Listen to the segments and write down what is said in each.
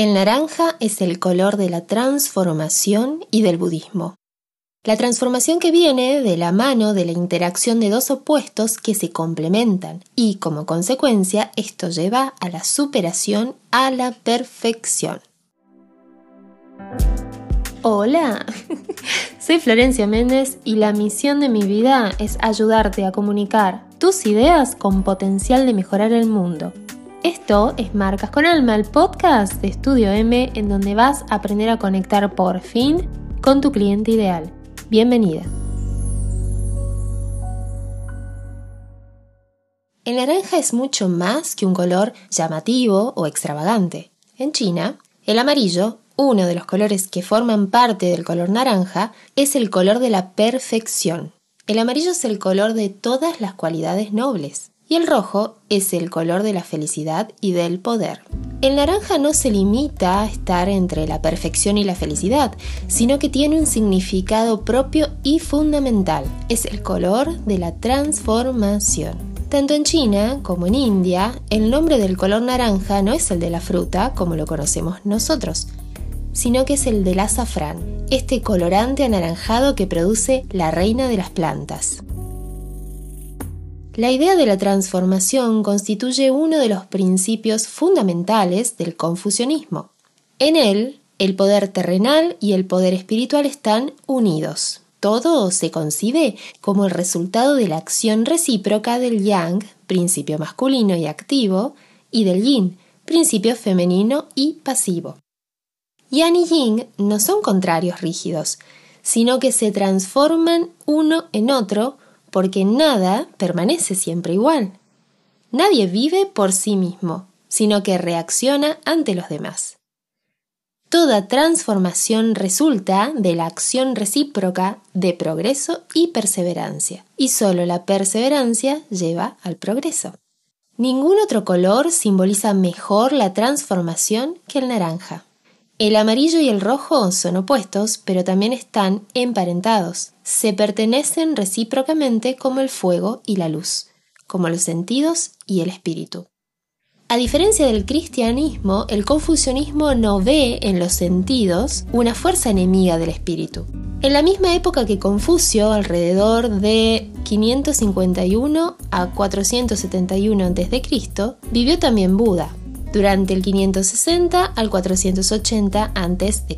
El naranja es el color de la transformación y del budismo. La transformación que viene de la mano de la interacción de dos opuestos que se complementan y como consecuencia esto lleva a la superación a la perfección. Hola, soy Florencia Méndez y la misión de mi vida es ayudarte a comunicar tus ideas con potencial de mejorar el mundo esto es Marcas con Alma, el podcast de Estudio M en donde vas a aprender a conectar por fin con tu cliente ideal. Bienvenida. El naranja es mucho más que un color llamativo o extravagante. En China, el amarillo, uno de los colores que forman parte del color naranja, es el color de la perfección. El amarillo es el color de todas las cualidades nobles y el rojo es el color de la felicidad y del poder. El naranja no se limita a estar entre la perfección y la felicidad, sino que tiene un significado propio y fundamental. Es el color de la transformación. Tanto en China como en India, el nombre del color naranja no es el de la fruta como lo conocemos nosotros, sino que es el del azafrán, este colorante anaranjado que produce la reina de las plantas. La idea de la transformación constituye uno de los principios fundamentales del confucianismo. En él, el poder terrenal y el poder espiritual están unidos. Todo se concibe como el resultado de la acción recíproca del yang, principio masculino y activo, y del yin, principio femenino y pasivo. Yang y yin no son contrarios rígidos, sino que se transforman uno en otro porque nada permanece siempre igual. Nadie vive por sí mismo, sino que reacciona ante los demás. Toda transformación resulta de la acción recíproca de progreso y perseverancia, y solo la perseverancia lleva al progreso. Ningún otro color simboliza mejor la transformación que el naranja. El amarillo y el rojo son opuestos, pero también están emparentados. Se pertenecen recíprocamente como el fuego y la luz, como los sentidos y el espíritu. A diferencia del cristianismo, el confucianismo no ve en los sentidos una fuerza enemiga del espíritu. En la misma época que Confucio, alrededor de 551 a 471 a.C., vivió también Buda, durante el 560 al 480 a.C.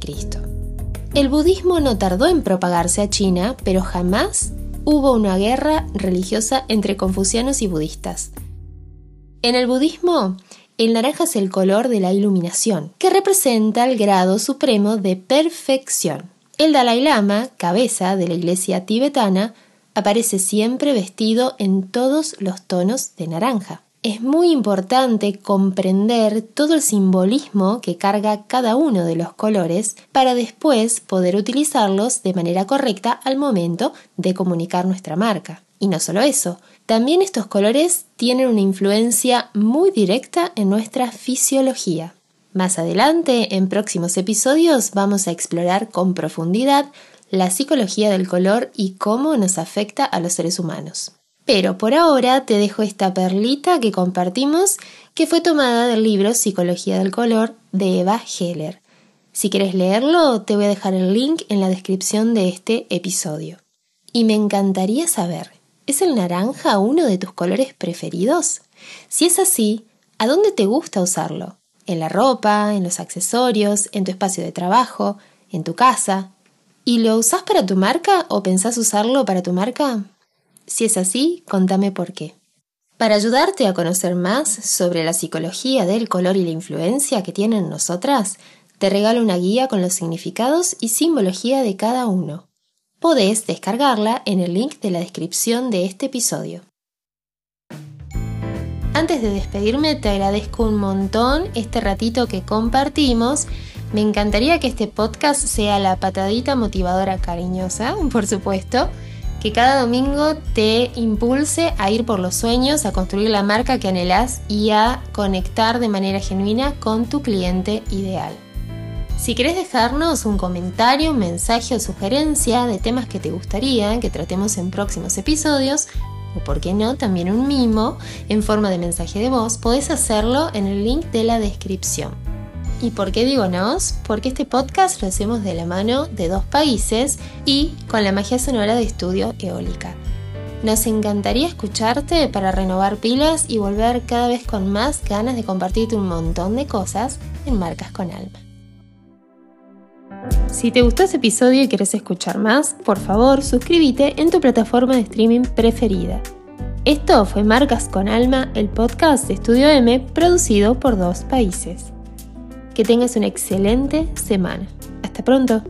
El budismo no tardó en propagarse a China, pero jamás hubo una guerra religiosa entre confucianos y budistas. En el budismo, el naranja es el color de la iluminación, que representa el grado supremo de perfección. El Dalai Lama, cabeza de la iglesia tibetana, aparece siempre vestido en todos los tonos de naranja es muy importante comprender todo el simbolismo que carga cada uno de los colores para después poder utilizarlos de manera correcta al momento de comunicar nuestra marca. Y no solo eso, también estos colores tienen una influencia muy directa en nuestra fisiología. Más adelante, en próximos episodios, vamos a explorar con profundidad la psicología del color y cómo nos afecta a los seres humanos. Pero por ahora te dejo esta perlita que compartimos que fue tomada del libro Psicología del Color de Eva Heller. Si quieres leerlo, te voy a dejar el link en la descripción de este episodio. Y me encantaría saber, ¿es el naranja uno de tus colores preferidos? Si es así, ¿a dónde te gusta usarlo? ¿En la ropa, en los accesorios, en tu espacio de trabajo, en tu casa? ¿Y lo usás para tu marca o pensás usarlo para tu marca? Si es así, contame por qué. Para ayudarte a conocer más sobre la psicología del color y la influencia que tienen nosotras, te regalo una guía con los significados y simbología de cada uno. Podés descargarla en el link de la descripción de este episodio. Antes de despedirme, te agradezco un montón este ratito que compartimos. Me encantaría que este podcast sea la patadita motivadora cariñosa, por supuesto, que cada domingo te impulse a ir por los sueños, a construir la marca que anhelas y a conectar de manera genuina con tu cliente ideal. Si querés dejarnos un comentario, un mensaje o sugerencia de temas que te gustaría que tratemos en próximos episodios, o por qué no, también un mimo en forma de mensaje de voz, podés hacerlo en el link de la descripción. ¿Y por qué digo nos? Porque este podcast lo hacemos de la mano de dos países y con la magia sonora de estudio eólica. Nos encantaría escucharte para renovar pilas y volver cada vez con más ganas de compartirte un montón de cosas en Marcas con Alma. Si te gustó este episodio y quieres escuchar más, por favor suscríbete en tu plataforma de streaming preferida. Esto fue Marcas con Alma, el podcast de Estudio M producido por dos países. Que tengas una excelente semana. Hasta pronto.